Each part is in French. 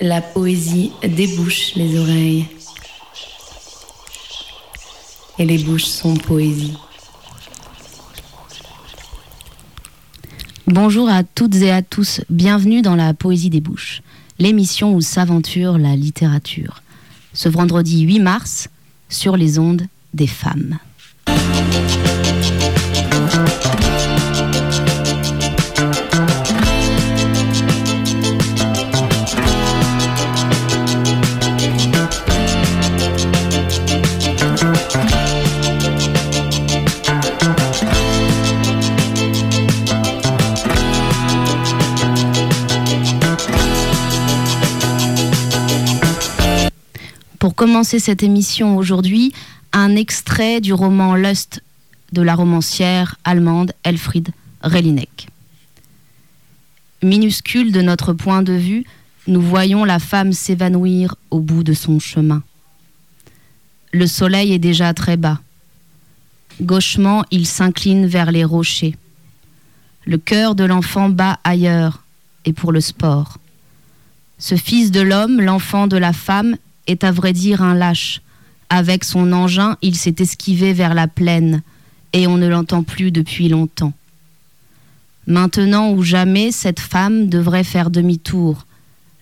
La poésie débouche les oreilles. Et les bouches sont poésie. Bonjour à toutes et à tous, bienvenue dans la Poésie des Bouches, l'émission où s'aventure la littérature. Ce vendredi 8 mars, sur les ondes des femmes. Commencer cette émission aujourd'hui, un extrait du roman Lust de la romancière allemande Elfried Relinek. Minuscule de notre point de vue, nous voyons la femme s'évanouir au bout de son chemin. Le soleil est déjà très bas. Gauchement, il s'incline vers les rochers. Le cœur de l'enfant bat ailleurs, et pour le sport. Ce fils de l'homme, l'enfant de la femme, est à vrai dire un lâche. Avec son engin, il s'est esquivé vers la plaine, et on ne l'entend plus depuis longtemps. Maintenant ou jamais, cette femme devrait faire demi-tour.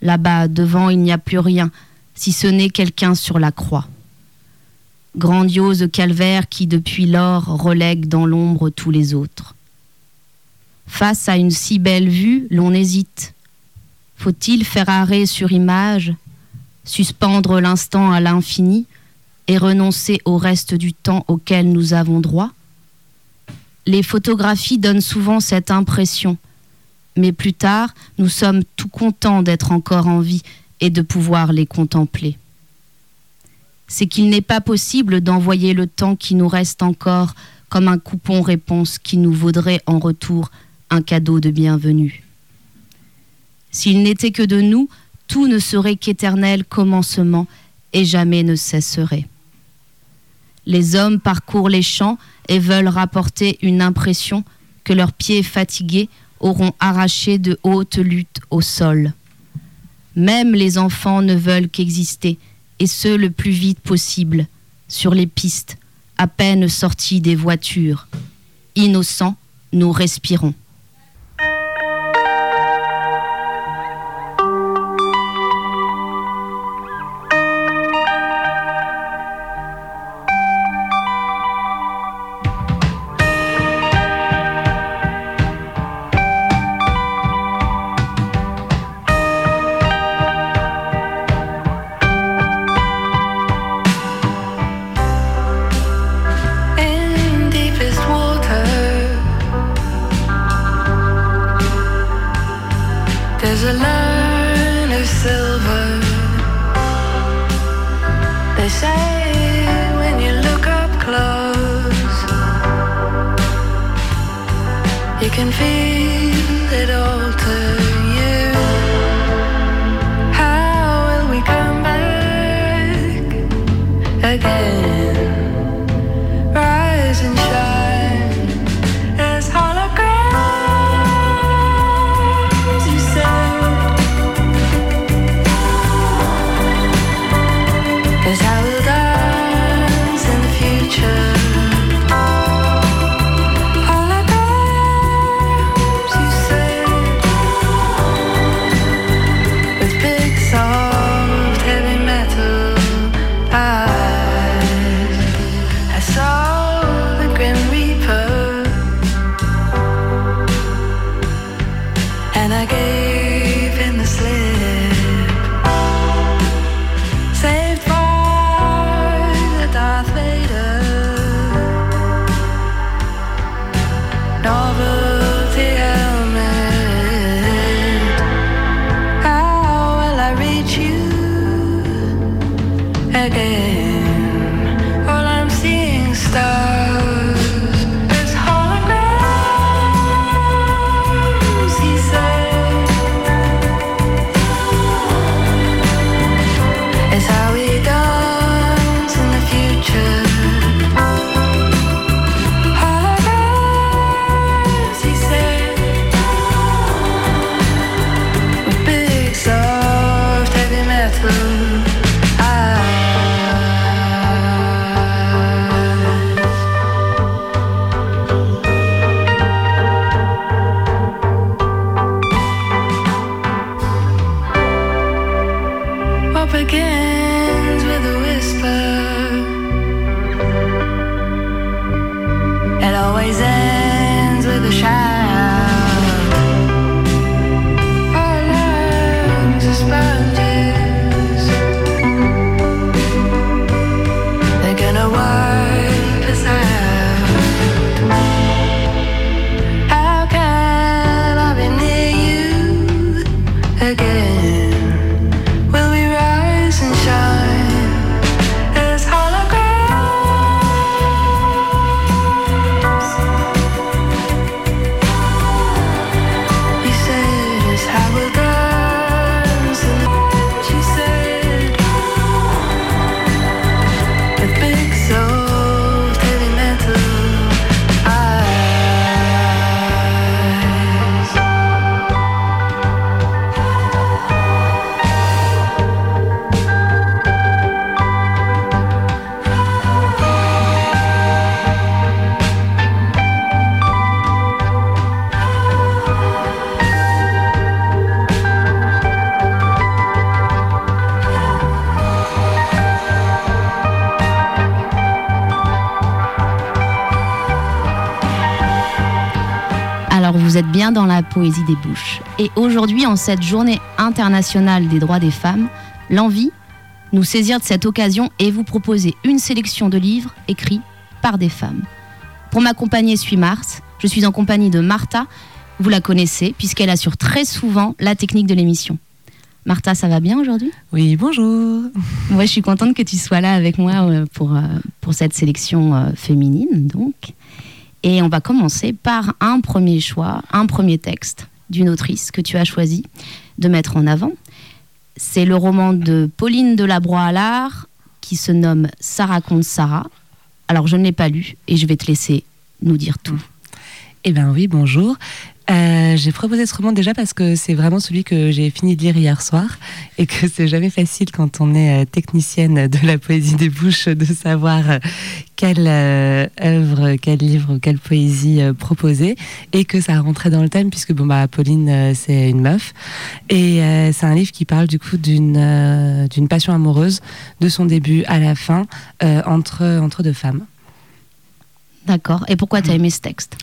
Là-bas, devant, il n'y a plus rien, si ce n'est quelqu'un sur la croix. Grandiose calvaire qui, depuis lors, relègue dans l'ombre tous les autres. Face à une si belle vue, l'on hésite. Faut-il faire arrêt sur image suspendre l'instant à l'infini et renoncer au reste du temps auquel nous avons droit? Les photographies donnent souvent cette impression, mais plus tard, nous sommes tout contents d'être encore en vie et de pouvoir les contempler. C'est qu'il n'est pas possible d'envoyer le temps qui nous reste encore comme un coupon réponse qui nous vaudrait en retour un cadeau de bienvenue. S'il n'était que de nous, tout ne serait qu'éternel commencement et jamais ne cesserait. Les hommes parcourent les champs et veulent rapporter une impression que leurs pieds fatigués auront arraché de hautes luttes au sol. Même les enfants ne veulent qu'exister, et ce le plus vite possible, sur les pistes, à peine sortis des voitures. Innocents, nous respirons. Poésie des bouches. Et aujourd'hui, en cette journée internationale des droits des femmes, l'envie nous saisir de cette occasion et vous proposer une sélection de livres écrits par des femmes. Pour m'accompagner, suis Mars. Je suis en compagnie de Martha. Vous la connaissez puisqu'elle assure très souvent la technique de l'émission. Martha, ça va bien aujourd'hui? Oui, bonjour. Moi, je suis contente que tu sois là avec moi euh, pour, euh, pour cette sélection euh, féminine, donc. Et on va commencer par un premier choix, un premier texte d'une autrice que tu as choisi de mettre en avant. C'est le roman de Pauline Delabroix-Allard qui se nomme Ça raconte Sarah. Alors, je ne l'ai pas lu et je vais te laisser nous dire tout. Eh bien oui, bonjour. Euh, j'ai proposé ce roman déjà parce que c'est vraiment celui que j'ai fini de lire hier soir et que c'est jamais facile quand on est euh, technicienne de la poésie des bouches de savoir euh, quelle euh, œuvre, quel livre, quelle poésie proposer et que ça rentrait dans le thème puisque bon bah Pauline c'est une meuf et c'est un livre qui parle du coup d'une d'une passion amoureuse de son début à la fin entre entre deux femmes. D'accord. Et pourquoi tu as aimé ce texte?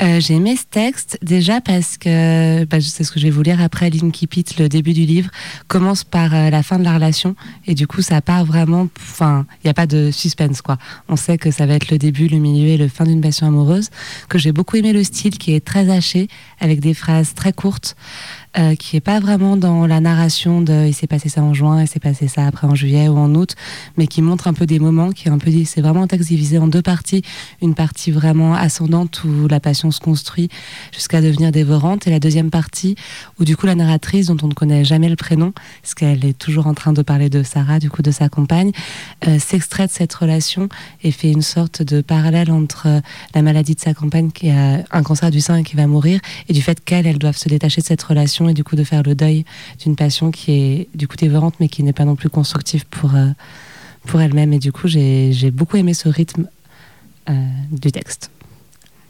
Euh, j'ai aimé ce texte déjà parce que bah, c'est ce que je vais vous lire après l'Inkipit, le début du livre commence par euh, la fin de la relation et du coup ça part vraiment, enfin il n'y a pas de suspense quoi. On sait que ça va être le début, le milieu et le fin d'une passion amoureuse. Que j'ai beaucoup aimé le style qui est très haché avec des phrases très courtes. Euh, qui est pas vraiment dans la narration de il s'est passé ça en juin, il s'est passé ça après en juillet ou en août, mais qui montre un peu des moments, qui est un peu c'est vraiment un texte divisé en deux parties, une partie vraiment ascendante où la passion se construit jusqu'à devenir dévorante, et la deuxième partie où du coup la narratrice dont on ne connaît jamais le prénom, parce qu'elle est toujours en train de parler de Sarah, du coup de sa compagne, euh, s'extrait de cette relation et fait une sorte de parallèle entre euh, la maladie de sa compagne qui a un cancer du sein et qui va mourir, et du fait qu'elle, elle doivent se détacher de cette relation et du coup de faire le deuil d'une passion qui est du coup dévorante mais qui n'est pas non plus constructive pour, euh, pour elle-même. Et du coup, j'ai j'ai beaucoup aimé ce rythme euh, du texte.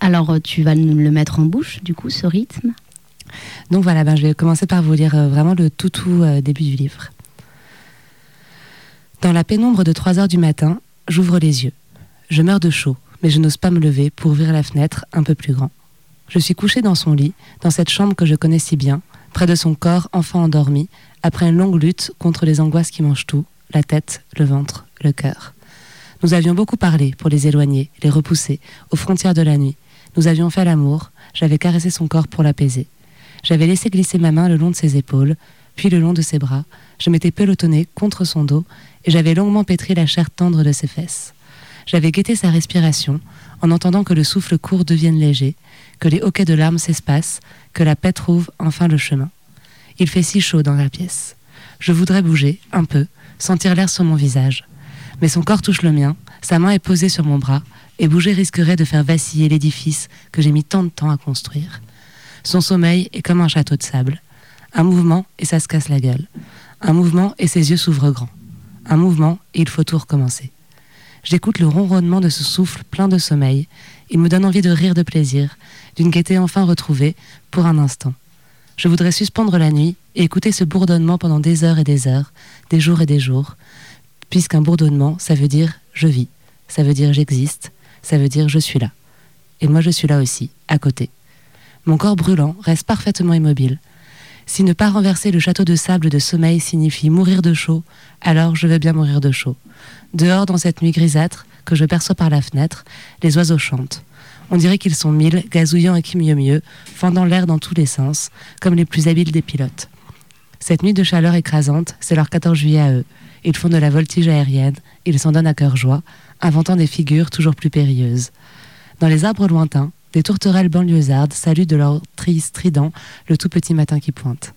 Alors, euh, tu vas nous le mettre en bouche, du coup, ce rythme? Donc voilà, ben, je vais commencer par vous lire euh, vraiment le tout tout début du livre. Dans la pénombre de 3 heures du matin, j'ouvre les yeux. Je meurs de chaud, mais je n'ose pas me lever pour ouvrir la fenêtre un peu plus grand. Je suis couché dans son lit, dans cette chambre que je connais si bien, près de son corps enfant endormi, après une longue lutte contre les angoisses qui mangent tout, la tête, le ventre, le cœur. Nous avions beaucoup parlé pour les éloigner, les repousser, aux frontières de la nuit. Nous avions fait l'amour, j'avais caressé son corps pour l'apaiser. J'avais laissé glisser ma main le long de ses épaules, puis le long de ses bras. Je m'étais pelotonnée contre son dos et j'avais longuement pétri la chair tendre de ses fesses. J'avais guetté sa respiration en entendant que le souffle court devienne léger, que les hoquets de larmes s'espacent, que la paix trouve enfin le chemin. Il fait si chaud dans la pièce. Je voudrais bouger, un peu, sentir l'air sur mon visage. Mais son corps touche le mien, sa main est posée sur mon bras, et bouger risquerait de faire vaciller l'édifice que j'ai mis tant de temps à construire. Son sommeil est comme un château de sable. Un mouvement et ça se casse la gueule. Un mouvement et ses yeux s'ouvrent grands. Un mouvement et il faut tout recommencer. J'écoute le ronronnement de ce souffle plein de sommeil. Il me donne envie de rire de plaisir, d'une gaieté enfin retrouvée, pour un instant. Je voudrais suspendre la nuit et écouter ce bourdonnement pendant des heures et des heures, des jours et des jours, puisqu'un bourdonnement, ça veut dire je vis, ça veut dire j'existe, ça veut dire je suis là. Et moi je suis là aussi, à côté. Mon corps brûlant reste parfaitement immobile. Si ne pas renverser le château de sable de sommeil signifie mourir de chaud, alors je veux bien mourir de chaud. Dehors, dans cette nuit grisâtre que je perçois par la fenêtre, les oiseaux chantent. On dirait qu'ils sont mille, gazouillant et qui mieux mieux, fendant l'air dans tous les sens, comme les plus habiles des pilotes. Cette nuit de chaleur écrasante, c'est leur 14 juillet à eux. Ils font de la voltige aérienne, ils s'en donnent à cœur joie, inventant des figures toujours plus périlleuses. Dans les arbres lointains, des tourterelles banlieusardes saluent de leur tri strident le tout petit matin qui pointe.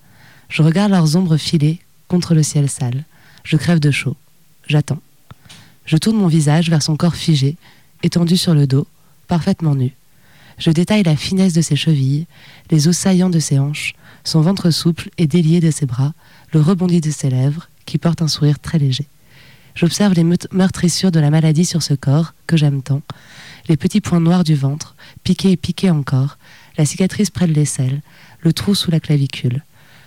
Je regarde leurs ombres filer contre le ciel sale. Je crève de chaud. J'attends. Je tourne mon visage vers son corps figé, étendu sur le dos, parfaitement nu. Je détaille la finesse de ses chevilles, les os saillants de ses hanches, son ventre souple et délié de ses bras, le rebondi de ses lèvres, qui portent un sourire très léger. J'observe les meurtrissures de la maladie sur ce corps, que j'aime tant, les petits points noirs du ventre, piqués et piqués encore, la cicatrice près de l'aisselle, le trou sous la clavicule.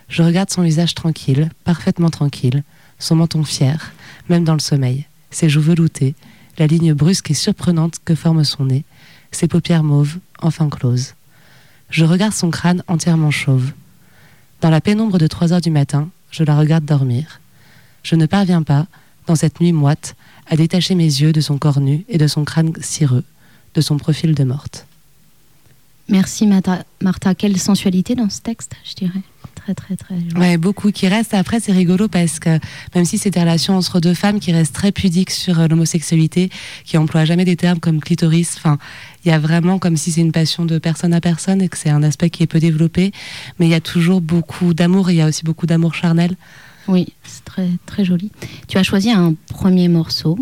Je regarde son visage tranquille, parfaitement tranquille, son menton fier, même dans le sommeil, ses joues veloutées, la ligne brusque et surprenante que forme son nez, ses paupières mauves, enfin closes. Je regarde son crâne entièrement chauve. Dans la pénombre de 3 heures du matin, je la regarde dormir. Je ne parviens pas, dans cette nuit moite, à détacher mes yeux de son corps nu et de son crâne cireux, de son profil de morte. Merci Martha. Martha. Quelle sensualité dans ce texte, je dirais. Très, très, très. joli. Ouais, beaucoup qui restent. Après, c'est rigolo parce que même si c'est des relations entre deux femmes qui restent très pudiques sur euh, l'homosexualité, qui emploient jamais des termes comme clitoris, enfin, il y a vraiment comme si c'est une passion de personne à personne et que c'est un aspect qui est peu développé, mais il y a toujours beaucoup d'amour et il y a aussi beaucoup d'amour charnel. Oui, c'est très, très joli. Tu as choisi un premier morceau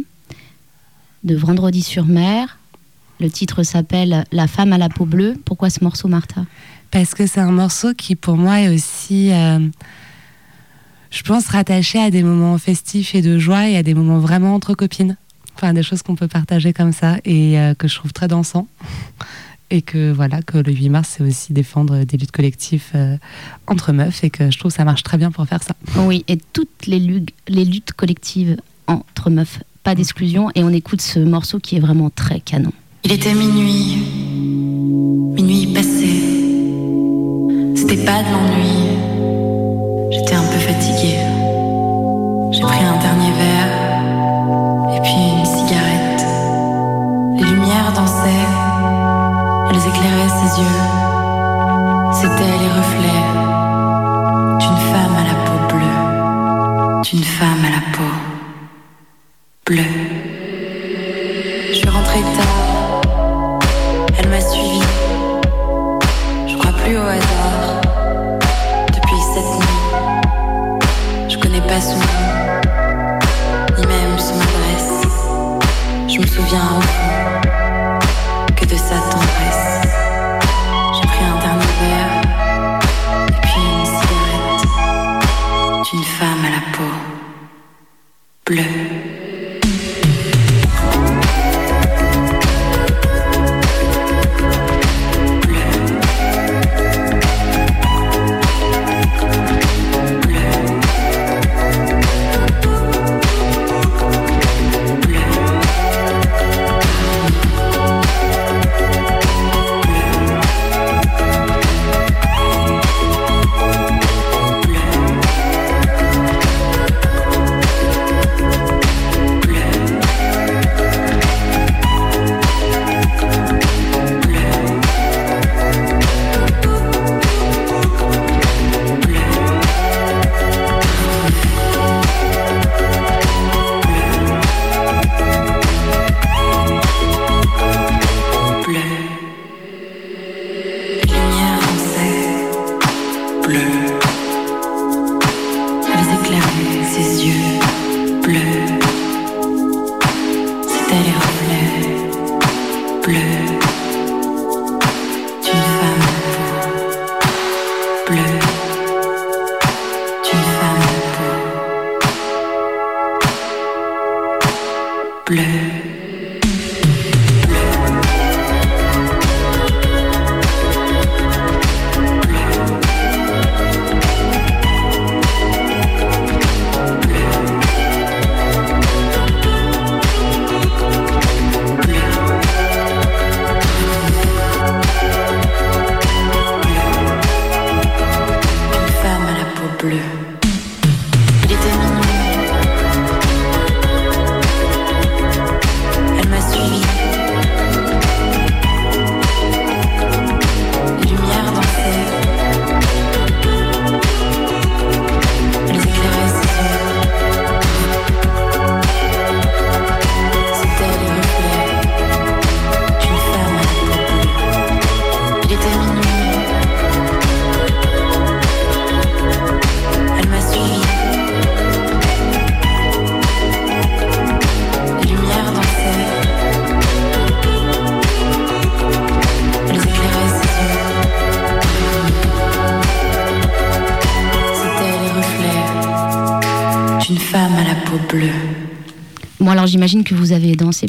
de Vendredi sur mer. Le titre s'appelle La femme à la peau bleue. Pourquoi ce morceau, Martha? Parce que c'est un morceau qui, pour moi, est aussi, euh, je pense, rattaché à des moments festifs et de joie et à des moments vraiment entre copines. Enfin, des choses qu'on peut partager comme ça et euh, que je trouve très dansant. Et que voilà, que le 8 mars, c'est aussi défendre des luttes collectives euh, entre meufs et que je trouve que ça marche très bien pour faire ça. Oui, et toutes les, lug- les luttes collectives entre meufs, pas d'exclusion. Et on écoute ce morceau qui est vraiment très canon. Il était minuit, minuit passé. C'était pas de l'ennui. J'étais un peu fatiguée. J'ai pris un dernier verre et puis une cigarette. Les lumières dansaient, elles éclairaient ses yeux. C'étaient les reflets d'une femme à la peau bleue, d'une femme à la peau bleue. Je suis rentrée tard. Je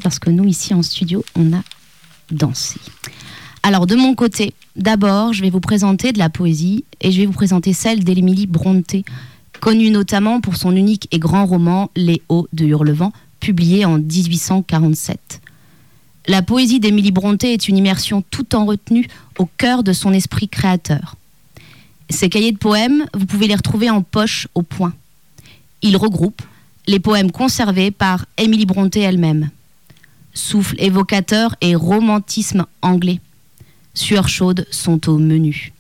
parce que nous, ici en studio, on a dansé. Alors, de mon côté, d'abord, je vais vous présenter de la poésie et je vais vous présenter celle d'Émilie Brontë, connue notamment pour son unique et grand roman Les Hauts de Hurlevent, publié en 1847. La poésie d'Émilie Brontë est une immersion tout en retenue au cœur de son esprit créateur. Ces cahiers de poèmes, vous pouvez les retrouver en poche au point. Ils regroupent les poèmes conservés par Émilie Brontë elle-même. Souffle évocateur et romantisme anglais. Sueur chaude sont au menu.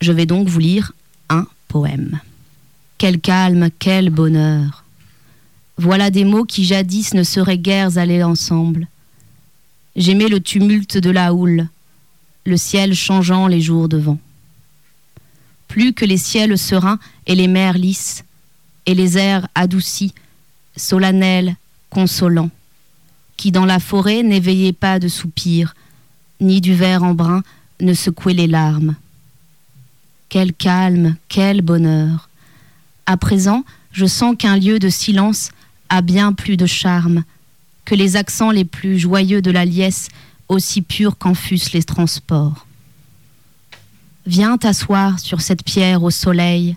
Je vais donc vous lire un poème. Quel calme, quel bonheur. Voilà des mots qui jadis ne seraient guère allés ensemble. J'aimais le tumulte de la houle, le ciel changeant les jours de vent. Plus que les ciels sereins et les mers lisses, et les airs adoucis, solennels, consolants, qui dans la forêt n'éveillaient pas de soupirs, ni du verre en brun ne secouaient les larmes. Quel calme, quel bonheur. À présent, je sens qu'un lieu de silence a bien plus de charme, que les accents les plus joyeux de la liesse, aussi purs qu'en fussent les transports. Viens t'asseoir sur cette pierre au soleil,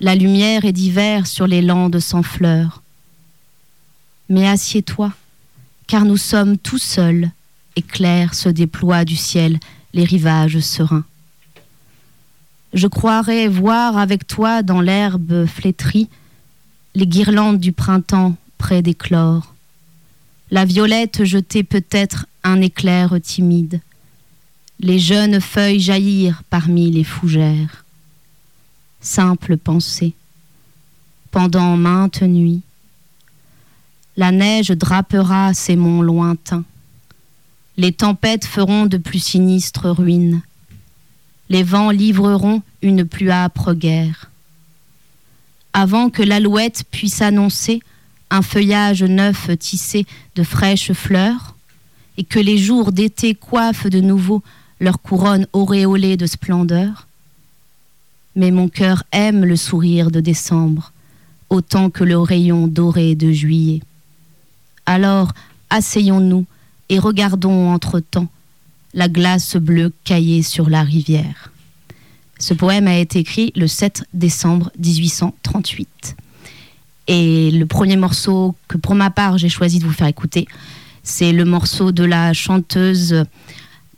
la lumière est d'hiver sur les landes sans fleurs. Mais assieds-toi, car nous sommes tout seuls, et clair se déploie du ciel les rivages sereins. Je croirais voir avec toi dans l'herbe flétrie les guirlandes du printemps près d'éclore la violette jetait peut-être un éclair timide. Les jeunes feuilles jaillirent parmi les fougères. Simple pensée. Pendant maintes nuits, la neige drapera ces monts lointains. Les tempêtes feront de plus sinistres ruines. Les vents livreront une plus âpre guerre. Avant que l'alouette puisse annoncer un feuillage neuf tissé de fraîches fleurs, et que les jours d'été coiffent de nouveau leur couronne auréolée de splendeur. Mais mon cœur aime le sourire de décembre, autant que le rayon doré de juillet. Alors, asseyons-nous et regardons entre-temps la glace bleue caillée sur la rivière. Ce poème a été écrit le 7 décembre 1838. Et le premier morceau que pour ma part j'ai choisi de vous faire écouter, c'est le morceau de la chanteuse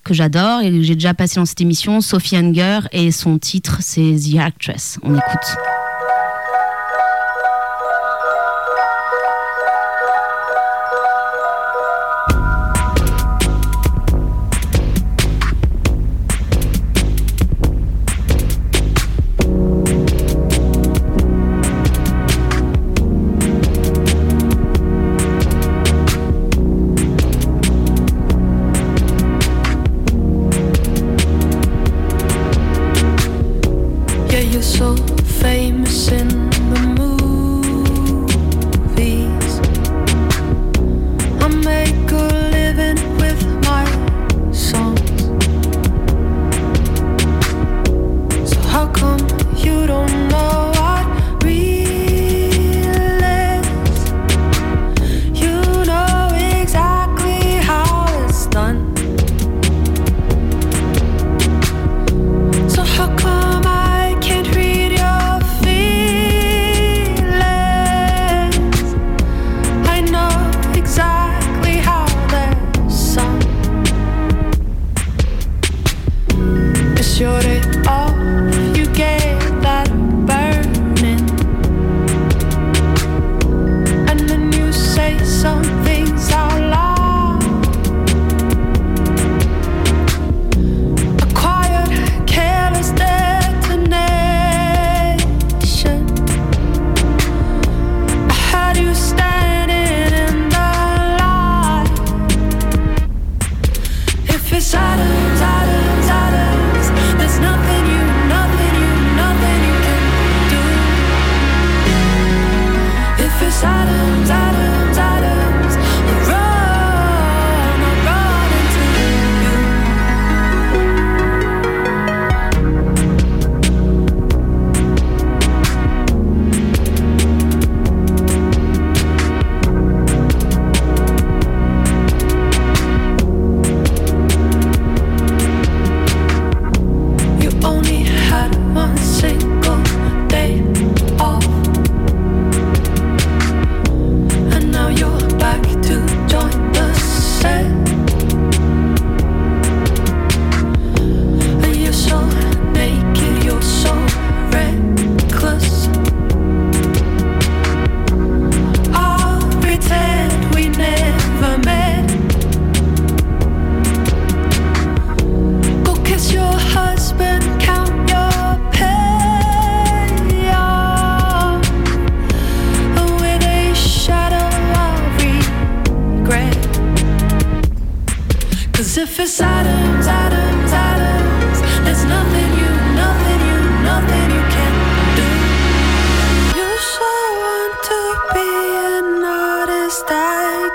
que j'adore et que j'ai déjà passé dans cette émission, Sophie Unger, et son titre c'est The Actress. On écoute.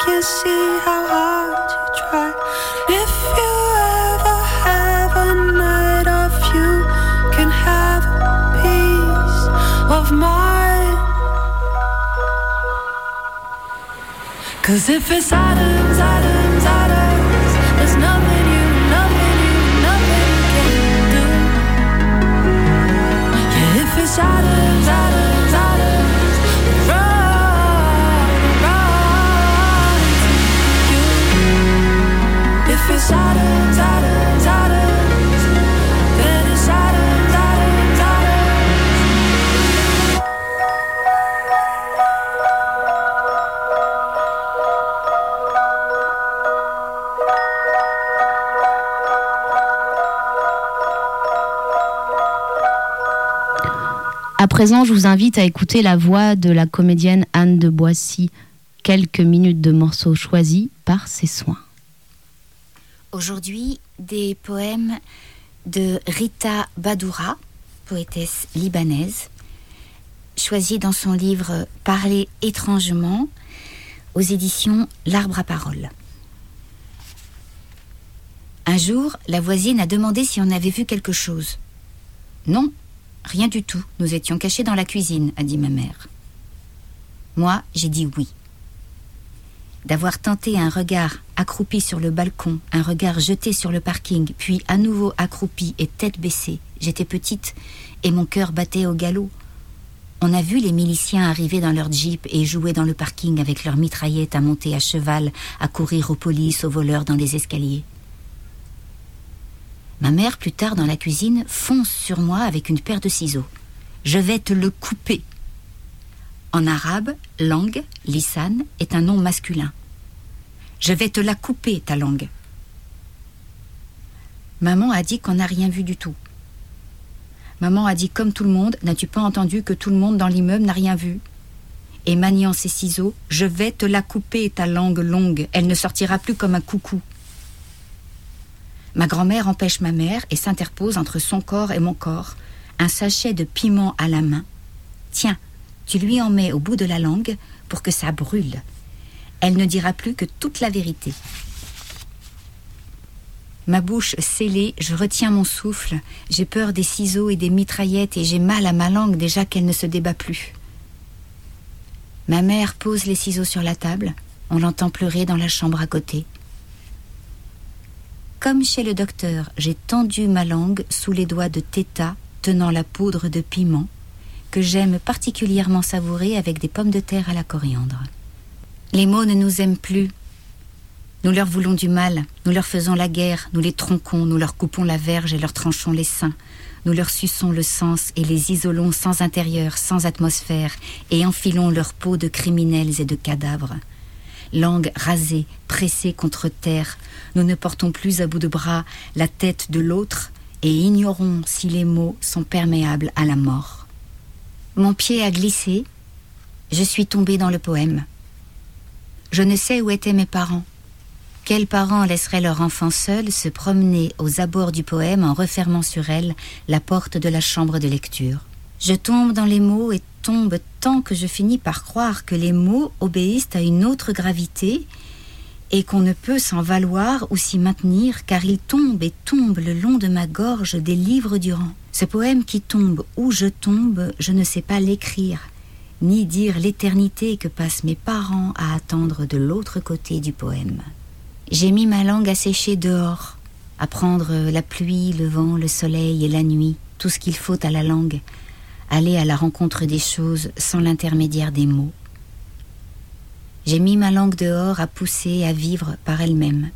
can see how hard you try. If you ever have a night of you can have peace of mind. Cause if it's atoms, atoms, atoms, there's nothing you, nothing you, nothing you can do. Yeah, if it's atoms. À présent, je vous invite à écouter la voix de la comédienne Anne de Boissy. Quelques minutes de morceaux choisis par ses soins. Aujourd'hui, des poèmes de Rita Badoura, poétesse libanaise, choisis dans son livre Parler étrangement aux éditions L'Arbre à Parole. Un jour, la voisine a demandé si on avait vu quelque chose. Non, rien du tout. Nous étions cachés dans la cuisine, a dit ma mère. Moi, j'ai dit oui d'avoir tenté un regard accroupi sur le balcon, un regard jeté sur le parking, puis à nouveau accroupi et tête baissée. J'étais petite et mon cœur battait au galop. On a vu les miliciens arriver dans leur jeep et jouer dans le parking avec leurs mitraillettes à monter à cheval, à courir aux polices, aux voleurs dans les escaliers. Ma mère, plus tard dans la cuisine, fonce sur moi avec une paire de ciseaux. Je vais te le couper. En arabe, langue, lisan, est un nom masculin. Je vais te la couper, ta langue. Maman a dit qu'on n'a rien vu du tout. Maman a dit comme tout le monde, n'as-tu pas entendu que tout le monde dans l'immeuble n'a rien vu? Et maniant ses ciseaux, je vais te la couper, ta langue longue, elle ne sortira plus comme un coucou. Ma grand-mère empêche ma mère et s'interpose entre son corps et mon corps, un sachet de piment à la main. Tiens, tu lui en mets au bout de la langue pour que ça brûle. Elle ne dira plus que toute la vérité. Ma bouche scellée, je retiens mon souffle, j'ai peur des ciseaux et des mitraillettes et j'ai mal à ma langue déjà qu'elle ne se débat plus. Ma mère pose les ciseaux sur la table, on l'entend pleurer dans la chambre à côté. Comme chez le docteur, j'ai tendu ma langue sous les doigts de Teta tenant la poudre de piment que j'aime particulièrement savourer avec des pommes de terre à la coriandre. Les mots ne nous aiment plus. Nous leur voulons du mal, nous leur faisons la guerre, nous les tronquons, nous leur coupons la verge et leur tranchons les seins. Nous leur suçons le sens et les isolons sans intérieur, sans atmosphère, et enfilons leur peau de criminels et de cadavres. Langue rasée, pressée contre terre, nous ne portons plus à bout de bras la tête de l'autre et ignorons si les mots sont perméables à la mort. Mon pied a glissé, je suis tombée dans le poème. Je ne sais où étaient mes parents. Quels parents laisseraient leur enfant seul se promener aux abords du poème en refermant sur elle la porte de la chambre de lecture? Je tombe dans les mots et tombe que je finis par croire que les mots obéissent à une autre gravité et qu'on ne peut s'en valoir ou s'y maintenir car ils tombent et tombent le long de ma gorge des livres durant. Ce poème qui tombe où je tombe, je ne sais pas l'écrire, ni dire l'éternité que passent mes parents à attendre de l'autre côté du poème. J'ai mis ma langue à sécher dehors, à prendre la pluie, le vent, le soleil et la nuit, tout ce qu'il faut à la langue, aller à la rencontre des choses sans l'intermédiaire des mots. J'ai mis ma langue dehors à pousser, à vivre par elle-même.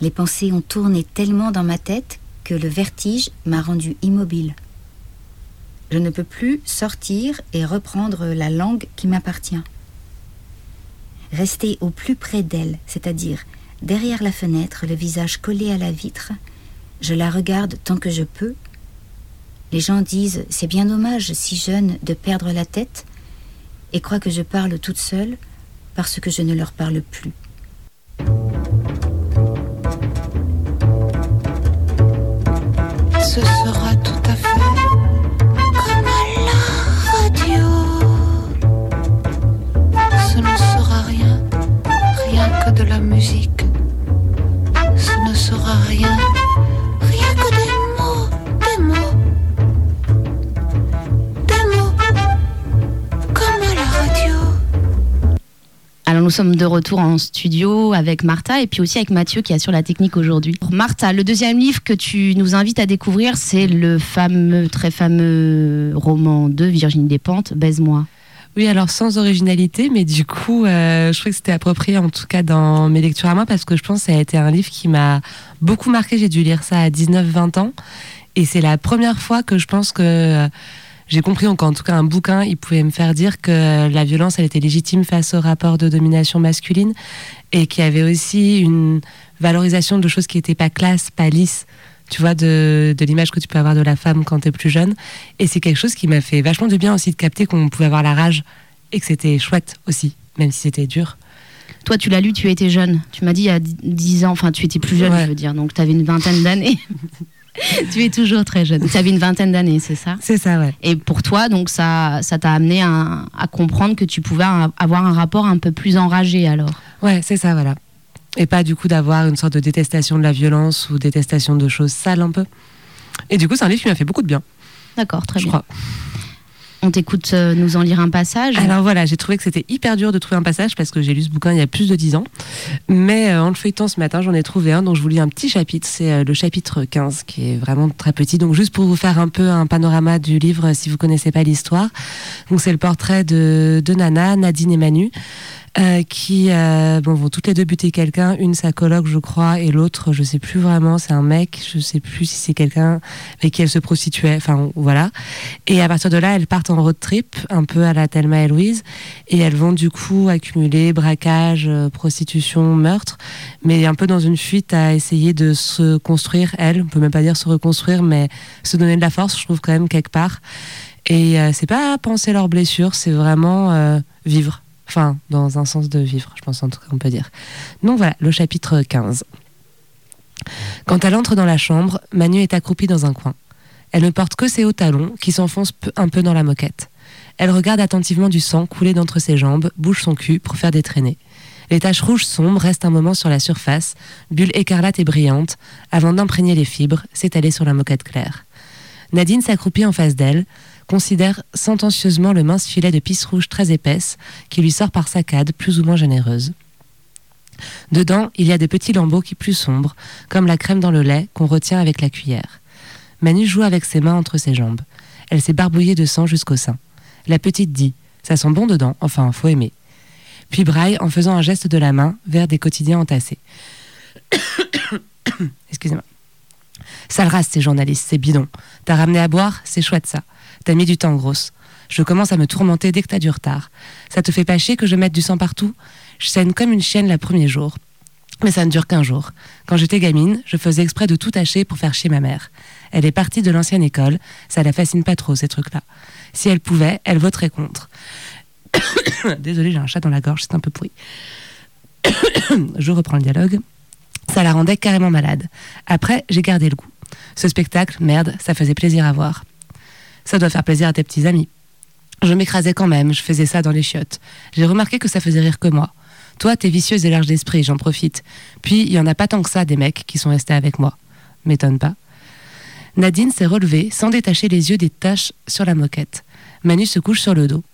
Les pensées ont tourné tellement dans ma tête que le vertige m'a rendu immobile. Je ne peux plus sortir et reprendre la langue qui m'appartient. Rester au plus près d'elle, c'est-à-dire derrière la fenêtre, le visage collé à la vitre, je la regarde tant que je peux. Les gens disent c'est bien dommage, si jeune, de perdre la tête, et croient que je parle toute seule parce que je ne leur parle plus. Ce sera tout à fait comme radio. Ce ne sera rien, rien que de la musique. Ce ne sera rien nous sommes de retour en studio avec Martha et puis aussi avec Mathieu qui assure la technique aujourd'hui. Martha, le deuxième livre que tu nous invites à découvrir, c'est le fameux, très fameux roman de Virginie Despentes, Baise-moi. Oui, alors sans originalité, mais du coup, euh, je trouvais que c'était approprié en tout cas dans mes lectures à moi parce que je pense que ça a été un livre qui m'a beaucoup marqué. J'ai dû lire ça à 19-20 ans et c'est la première fois que je pense que j'ai compris, donc en tout cas un bouquin, il pouvait me faire dire que la violence, elle était légitime face au rapport de domination masculine et qu'il y avait aussi une valorisation de choses qui n'étaient pas classe, pas lisses tu vois, de, de l'image que tu peux avoir de la femme quand tu es plus jeune. Et c'est quelque chose qui m'a fait vachement de bien aussi de capter qu'on pouvait avoir la rage et que c'était chouette aussi, même si c'était dur. Toi, tu l'as lu, tu étais jeune. Tu m'as dit il y a 10 ans, enfin, tu étais plus jeune, Ouais. je veux dire, donc tu avais une vingtaine d'années. tu es toujours très jeune. Tu avais une vingtaine d'années, c'est ça? C'est ça, ouais. Et pour toi, donc ça, ça t'a amené à, à comprendre que tu pouvais avoir un rapport un peu plus enragé alors? Ouais, c'est ça, voilà. Et pas du coup d'avoir une sorte de détestation de la violence ou détestation de choses sales un peu. Et du coup, c'est un livre qui m'a fait beaucoup de bien, D'accord, très je bien. crois. On t'écoute euh, nous en lire un passage. Alors voilà, j'ai trouvé que c'était hyper dur de trouver un passage parce que j'ai lu ce bouquin il y a plus de 10 ans. Mais euh, en le feuilletant ce matin, j'en ai trouvé un dont je vous lis un petit chapitre. C'est euh, le chapitre 15 qui est vraiment très petit. Donc juste pour vous faire un peu un panorama du livre si vous connaissez pas l'histoire. Donc c'est le portrait de, de Nana, Nadine et Manu. Euh, qui euh, bon, vont toutes les deux buter quelqu'un, une sa coloc je crois et l'autre je sais plus vraiment, c'est un mec, je sais plus si c'est quelqu'un avec qui elle se prostituait, enfin voilà. Et à partir de là, elles partent en road trip, un peu à la Thelma et Louise, et elles vont du coup accumuler braquage, euh, prostitution, meurtre, mais un peu dans une fuite à essayer de se construire, elles, on peut même pas dire se reconstruire, mais se donner de la force, je trouve quand même quelque part. Et euh, c'est pas penser leurs blessures, c'est vraiment euh, vivre. Enfin, dans un sens de vivre, je pense en tout cas on peut dire. Donc voilà, le chapitre 15. Quand elle entre dans la chambre, Manu est accroupie dans un coin. Elle ne porte que ses hauts talons qui s'enfoncent un peu dans la moquette. Elle regarde attentivement du sang couler d'entre ses jambes, bouge son cul pour faire des traînées. Les taches rouges sombres restent un moment sur la surface, bulles écarlates et brillantes, avant d'imprégner les fibres, s'étaler sur la moquette claire. Nadine s'accroupit en face d'elle, considère sentencieusement le mince filet de pisse rouge très épaisse qui lui sort par saccades plus ou moins généreuses. Dedans, il y a des petits lambeaux qui plus sombres, comme la crème dans le lait qu'on retient avec la cuillère. Manu joue avec ses mains entre ses jambes. Elle s'est barbouillée de sang jusqu'au sein. La petite dit Ça sent bon dedans, enfin, faut aimer. Puis braille en faisant un geste de la main vers des quotidiens entassés. Excusez-moi. Sale race, ces journalistes, c'est bidon. T'as ramené à boire, c'est chouette ça. T'as mis du temps, grosse. Je commence à me tourmenter dès que t'as du retard. Ça te fait pas chier que je mette du sang partout? Je saigne comme une chienne le premier jour. Mais ça ne dure qu'un jour. Quand j'étais gamine, je faisais exprès de tout tâcher pour faire chier ma mère. Elle est partie de l'ancienne école, ça la fascine pas trop ces trucs-là. Si elle pouvait, elle voterait contre. Désolée, j'ai un chat dans la gorge, c'est un peu pourri. je reprends le dialogue. Ça la rendait carrément malade. Après, j'ai gardé le goût. Ce spectacle, merde, ça faisait plaisir à voir. Ça doit faire plaisir à tes petits amis. Je m'écrasais quand même, je faisais ça dans les chiottes. J'ai remarqué que ça faisait rire que moi. Toi, t'es vicieuse et large d'esprit, j'en profite. Puis, il y en a pas tant que ça des mecs qui sont restés avec moi. M'étonne pas. Nadine s'est relevée sans détacher les yeux des taches sur la moquette. Manu se couche sur le dos.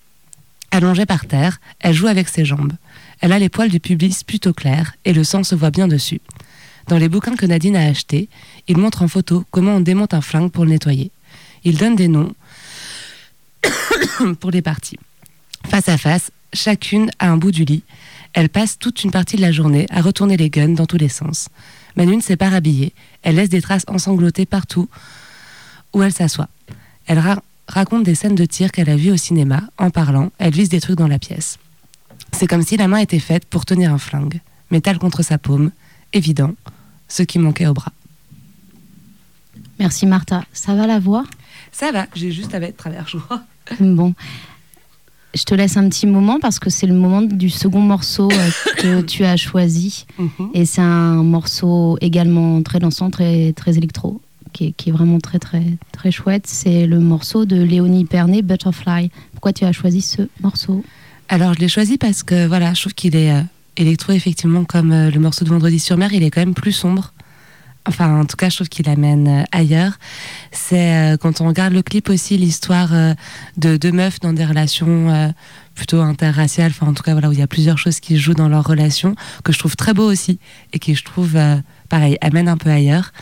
Allongée par terre, elle joue avec ses jambes. Elle a les poils du pubis plutôt clairs et le sang se voit bien dessus. Dans les bouquins que Nadine a achetés, il montre en photo comment on démonte un flingue pour le nettoyer. Il donne des noms pour les parties. Face à face, chacune a un bout du lit. Elle passe toute une partie de la journée à retourner les guns dans tous les sens. Manu ne s'est pas rhabillée. Elle laisse des traces ensanglotées partout où elle s'assoit. Elle ra- raconte des scènes de tir qu'elle a vues au cinéma. En parlant, elle vise des trucs dans la pièce. C'est comme si la main était faite pour tenir un flingue. Métal contre sa paume, évident, ce qui manquait au bras. Merci Martha. Ça va la voix? Ça va, j'ai juste à mettre travers, je crois. Bon. Je te laisse un petit moment parce que c'est le moment du second morceau euh, que tu as choisi. Et c'est un morceau également très dansant, très, très électro, qui est, qui est vraiment très, très, très chouette. C'est le morceau de Léonie Pernet, Butterfly. Pourquoi tu as choisi ce morceau? Alors, je l'ai choisi parce que voilà, je trouve qu'il est euh, électro, effectivement, comme euh, le morceau de Vendredi sur mer, il est quand même plus sombre. Enfin en tout cas je trouve qu'il amène euh, ailleurs, c'est euh, quand on regarde le clip aussi l'histoire euh, de deux meufs dans des relations plutôt interraciales, enfin en tout cas voilà où il y a plusieurs choses qui jouent dans leur relation, que je trouve très beau aussi et qui je trouve pareil amène un peu ailleurs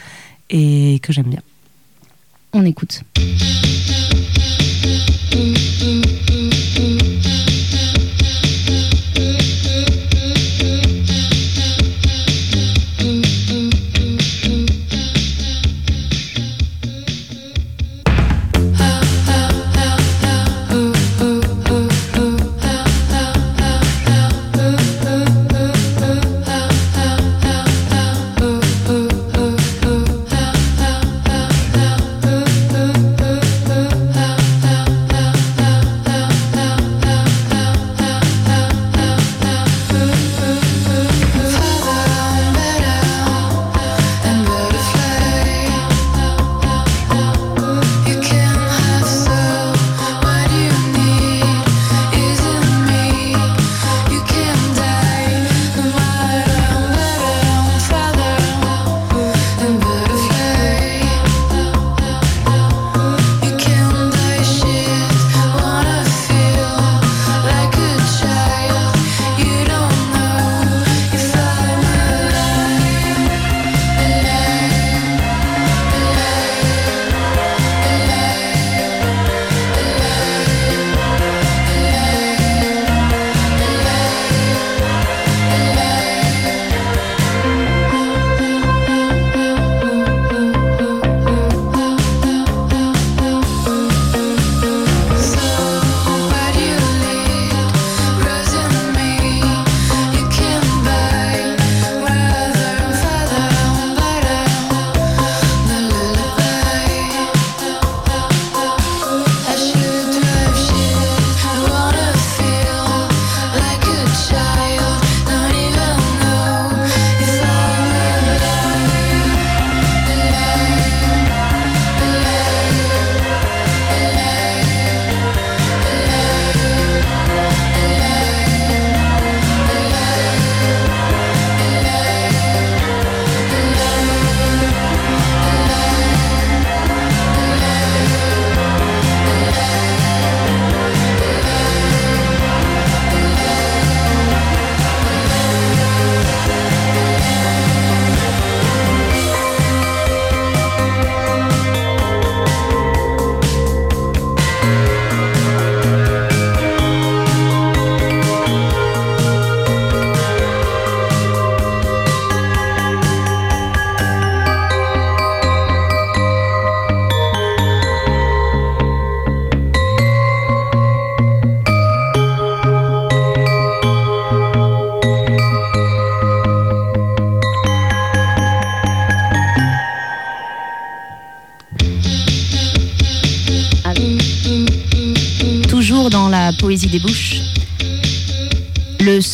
et que j'aime bien. On écoute.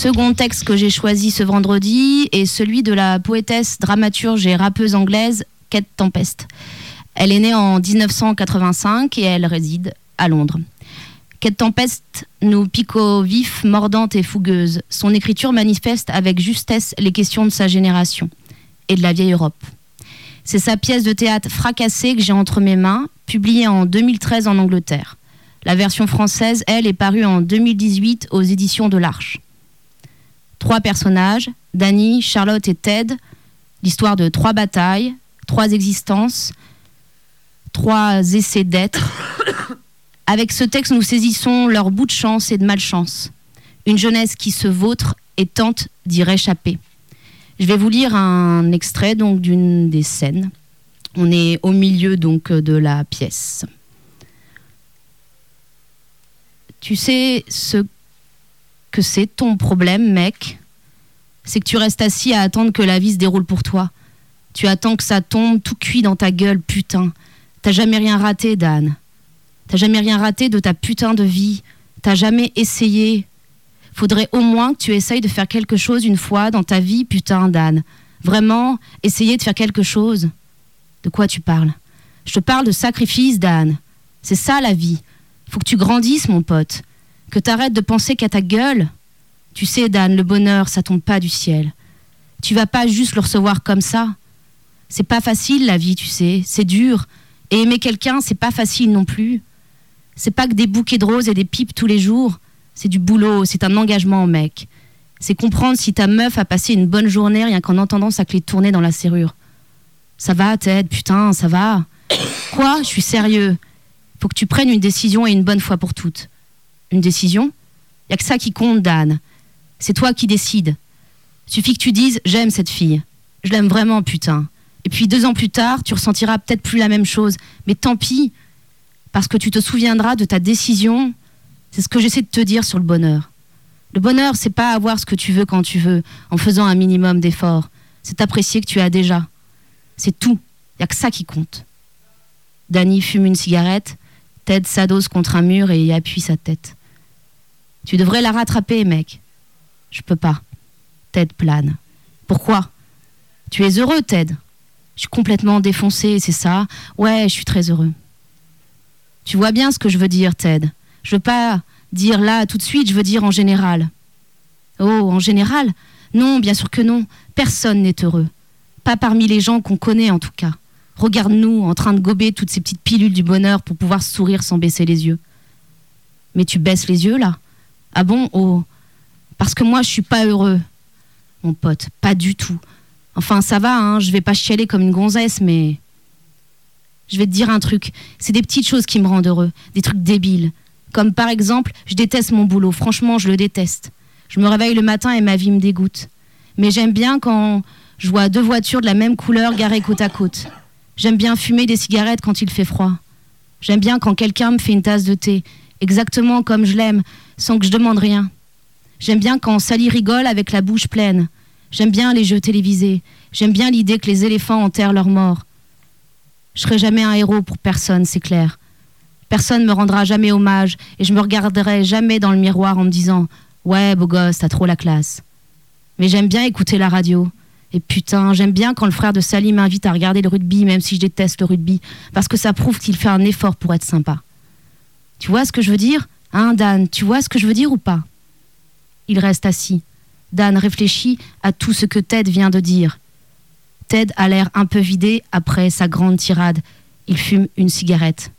Second texte que j'ai choisi ce vendredi est celui de la poétesse, dramaturge et rappeuse anglaise Kate Tempest. Elle est née en 1985 et elle réside à Londres. Kate Tempest nous pique au vif, mordante et fougueuse. Son écriture manifeste avec justesse les questions de sa génération et de la vieille Europe. C'est sa pièce de théâtre fracassée que j'ai entre mes mains, publiée en 2013 en Angleterre. La version française, elle, est parue en 2018 aux éditions de l'Arche. Trois personnages, Danny, Charlotte et Ted, l'histoire de trois batailles, trois existences, trois essais d'être. Avec ce texte, nous saisissons leur bout de chance et de malchance. Une jeunesse qui se vautre et tente d'y réchapper. Je vais vous lire un extrait donc d'une des scènes. On est au milieu donc de la pièce. Tu sais ce que c'est ton problème, mec C'est que tu restes assis à attendre que la vie se déroule pour toi. Tu attends que ça tombe tout cuit dans ta gueule, putain. T'as jamais rien raté, Dan. T'as jamais rien raté de ta putain de vie. T'as jamais essayé. Faudrait au moins que tu essayes de faire quelque chose une fois dans ta vie, putain, Dan. Vraiment, essayer de faire quelque chose. De quoi tu parles? Je te parle de sacrifice, Dan. C'est ça la vie. Faut que tu grandisses, mon pote. Que t'arrêtes de penser qu'à ta gueule. Tu sais, Dan, le bonheur, ça tombe pas du ciel. Tu vas pas juste le recevoir comme ça. C'est pas facile la vie, tu sais, c'est dur. Et aimer quelqu'un, c'est pas facile non plus. C'est pas que des bouquets de roses et des pipes tous les jours. C'est du boulot, c'est un engagement, mec. C'est comprendre si ta meuf a passé une bonne journée rien qu'en entendant sa clé tourner dans la serrure. Ça va, Ted, putain, ça va. Quoi? Je suis sérieux. Faut que tu prennes une décision et une bonne fois pour toutes. Une décision Y a que ça qui compte, Dan. C'est toi qui décides. Suffit que tu dises j'aime cette fille. Je l'aime vraiment, putain. Et puis deux ans plus tard, tu ressentiras peut-être plus la même chose. Mais tant pis, parce que tu te souviendras de ta décision. C'est ce que j'essaie de te dire sur le bonheur. Le bonheur, c'est pas avoir ce que tu veux quand tu veux, en faisant un minimum d'efforts. C'est apprécier que tu as déjà. C'est tout. Il y a que ça qui compte. Danny fume une cigarette, Ted s'adosse contre un mur et y appuie sa tête. Tu devrais la rattraper, mec. Je peux pas. Ted plane. Pourquoi? Tu es heureux, Ted Je suis complètement défoncé, c'est ça? Ouais, je suis très heureux. Tu vois bien ce que je veux dire, Ted. Je veux pas dire là tout de suite, je veux dire en général. Oh, en général? Non, bien sûr que non. Personne n'est heureux. Pas parmi les gens qu'on connaît en tout cas. Regarde-nous en train de gober toutes ces petites pilules du bonheur pour pouvoir sourire sans baisser les yeux. Mais tu baisses les yeux là Ah bon Oh. Parce que moi je suis pas heureux. Mon pote, pas du tout. Enfin ça va, hein, je vais pas chialer comme une gonzesse, mais je vais te dire un truc. C'est des petites choses qui me rendent heureux, des trucs débiles. Comme par exemple, je déteste mon boulot. Franchement, je le déteste. Je me réveille le matin et ma vie me dégoûte. Mais j'aime bien quand je vois deux voitures de la même couleur garées côte à côte. J'aime bien fumer des cigarettes quand il fait froid. J'aime bien quand quelqu'un me fait une tasse de thé, exactement comme je l'aime, sans que je demande rien. J'aime bien quand Sally rigole avec la bouche pleine. J'aime bien les jeux télévisés. J'aime bien l'idée que les éléphants enterrent leurs morts. Je serai jamais un héros pour personne, c'est clair. Personne me rendra jamais hommage et je me regarderai jamais dans le miroir en me disant Ouais, beau gosse, t'as trop la classe. Mais j'aime bien écouter la radio. Et putain, j'aime bien quand le frère de Sally m'invite à regarder le rugby, même si je déteste le rugby, parce que ça prouve qu'il fait un effort pour être sympa. Tu vois ce que je veux dire? Hein, Dan Tu vois ce que je veux dire ou pas? Il reste assis. Dan réfléchit à tout ce que Ted vient de dire. Ted a l'air un peu vidé après sa grande tirade. Il fume une cigarette.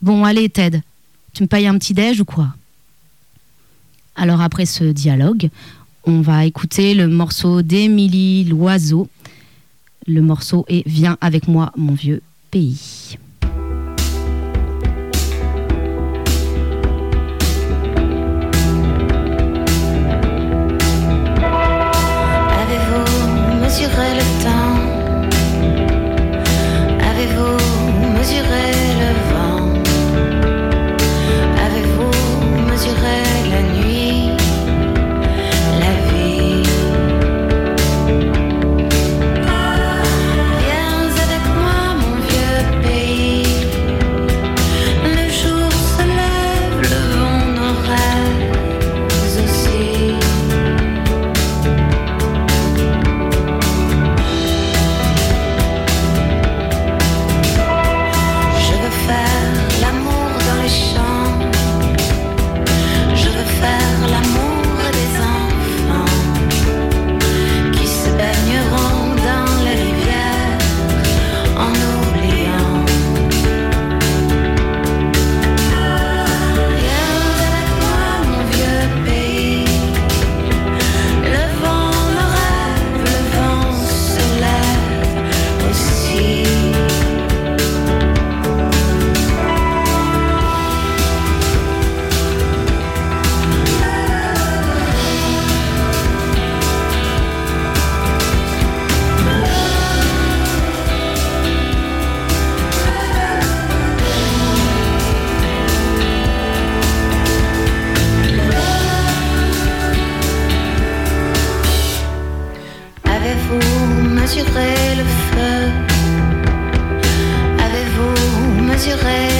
Bon, allez, Ted, tu me payes un petit déj ou quoi? Alors, après ce dialogue, on va écouter le morceau d'Émilie Loiseau. Le morceau est Viens avec moi, mon vieux pays. Avez-vous mesurer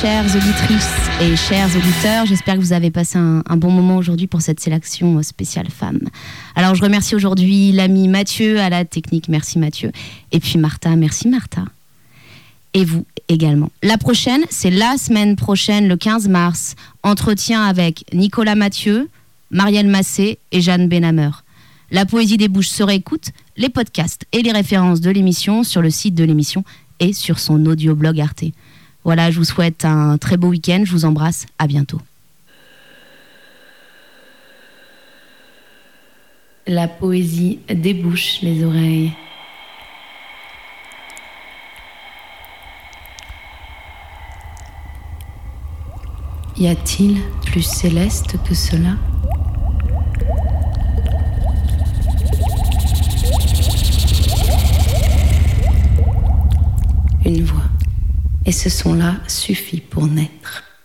chères auditrices et chers auditeurs. J'espère que vous avez passé un, bon moment aujourd'hui pour cette sélection spéciale femme. Alors, je remercie aujourd'hui l'ami Mathieu à la technique. Merci Mathieu. Et puis Martha. Merci Martha. Et vous également. La prochaine, c'est la semaine prochaine, le 15 mars. Entretien avec Nicolas Mathieu, Marielle Massé et Jeanne Benhamer. La poésie des bouches se réécoute, les podcasts et les références de l'émission sur le site de l'émission et sur son audio-blog Arte. Voilà, je vous souhaite un très beau week-end, je vous embrasse, à bientôt. La poésie débouche les oreilles. Y a-t-il plus céleste que cela? Une voix. Et ce son-là suffit pour naître.